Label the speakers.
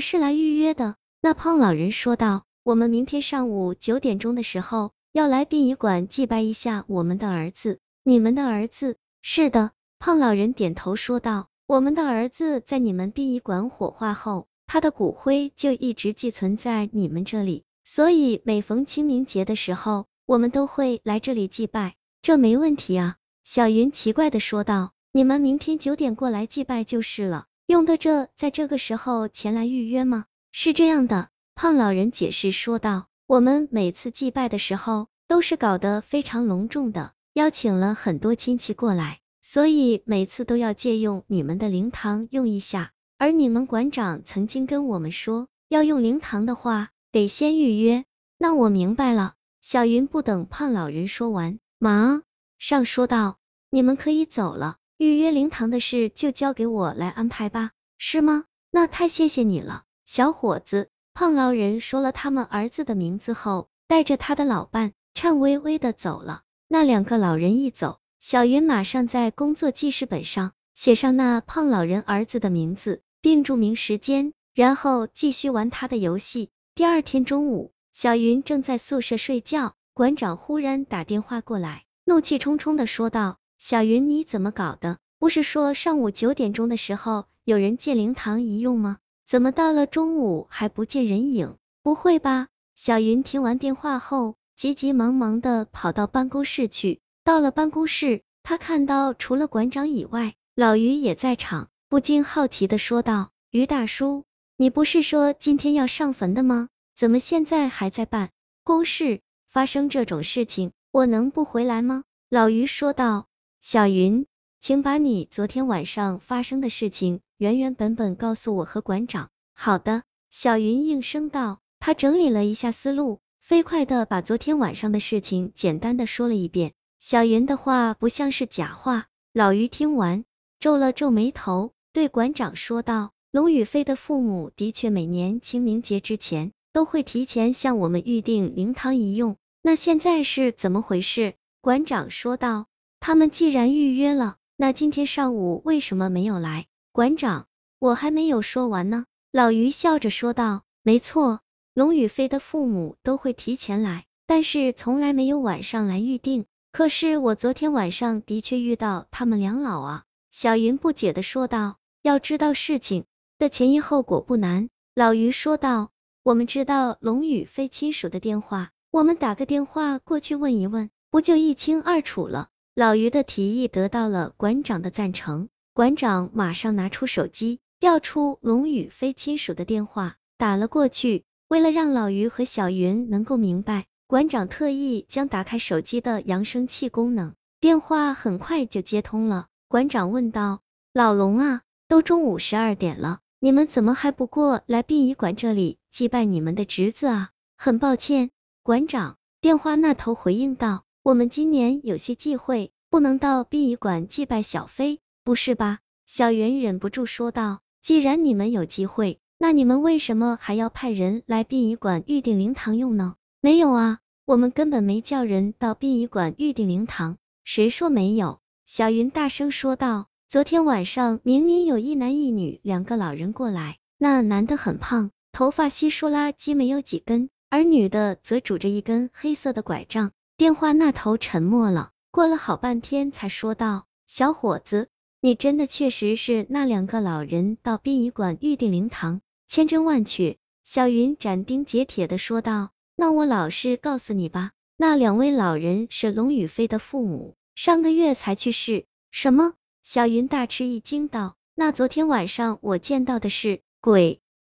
Speaker 1: 是来预约的。那胖老人说道，我们明天上午九点钟的时候要来殡仪馆祭拜一下我们的儿子。你们的儿子？是的。胖老人点头说道，我们的儿子在你们殡仪馆火化后，他的骨灰就一直寄存在你们这里，所以每逢清明节的时候，我们都会来这里祭拜。这没问题啊。小云奇怪的说道，你们明天九点过来祭拜就是了。用得着在这个时候前来预约吗？是这样的，胖老人解释说道，我们每次祭拜的时候都是搞得非常隆重的，邀请了很多亲戚过来，所以每次都要借用你们的灵堂用一下。而你们馆长曾经跟我们说，要用灵堂的话，得先预约。那我明白了。小云不等胖老人说完，马上说道，你们可以走了。预约灵堂的事就交给我来安排吧，是吗？那太谢谢你了，小伙子。胖老人说了他们儿子的名字后，带着他的老伴颤巍巍的走了。那两个老人一走，小云马上在工作记事本上写上那胖老人儿子的名字，并注明时间，然后继续玩他的游戏。第二天中午，小云正在宿舍睡觉，馆长忽然打电话过来，怒气冲冲的说道。小云，你怎么搞的？不是说上午九点钟的时候有人借灵堂一用吗？怎么到了中午还不见人影？不会吧？小云听完电话后，急急忙忙的跑到办公室去。到了办公室，他看到除了馆长以外，老于也在场，不禁好奇的说道：“于大叔，你不是说今天要上坟的吗？怎么现在还在办公室？发生这种事情，我能不回来吗？”老于说道。小云，请把你昨天晚上发生的事情原原本本告诉我和馆长。好的，小云应声道。他整理了一下思路，飞快的把昨天晚上的事情简单的说了一遍。小云的话不像是假话。老于听完，皱了皱眉头，对馆长说道：“龙宇飞的父母的确每年清明节之前都会提前向我们预定灵堂一用，那现在是怎么回事？”馆长说道。他们既然预约了，那今天上午为什么没有来？馆长，我还没有说完呢。老于笑着说道：“没错，龙宇飞的父母都会提前来，但是从来没有晚上来预定。可是我昨天晚上的确遇到他们两老啊。”小云不解的说道：“要知道事情的前因后果不难。”老于说道：“我们知道龙宇飞亲属的电话，我们打个电话过去问一问，不就一清二楚了？”老于的提议得到了馆长的赞成，馆长马上拿出手机，调出龙宇飞亲属的电话，打了过去。为了让老于和小云能够明白，馆长特意将打开手机的扬声器功能。电话很快就接通了，馆长问道：“老龙啊，都中午十二点了，你们怎么还不过来殡仪馆这里祭拜你们的侄子啊？”很抱歉，馆长。电话那头回应道。我们今年有些忌讳，不能到殡仪馆祭拜小飞，不是吧？小云忍不住说道。既然你们有机会，那你们为什么还要派人来殡仪馆预定灵堂用呢？没有啊，我们根本没叫人到殡仪馆预定灵堂。谁说没有？小云大声说道。昨天晚上明明有一男一女两个老人过来，那男的很胖，头发稀疏垃圾没有几根，而女的则拄着一根黑色的拐杖。电话那头沉默了，过了好半天才说道：“小伙子，你真的确实是那两个老人到殡仪馆预定灵堂？千真万确。”小云斩钉截铁的说道：“那我老实告诉你吧，那两位老人是龙宇飞的父母，上个月才去世。”什么？小云大吃一惊道：“那昨天晚上我见到的是鬼？”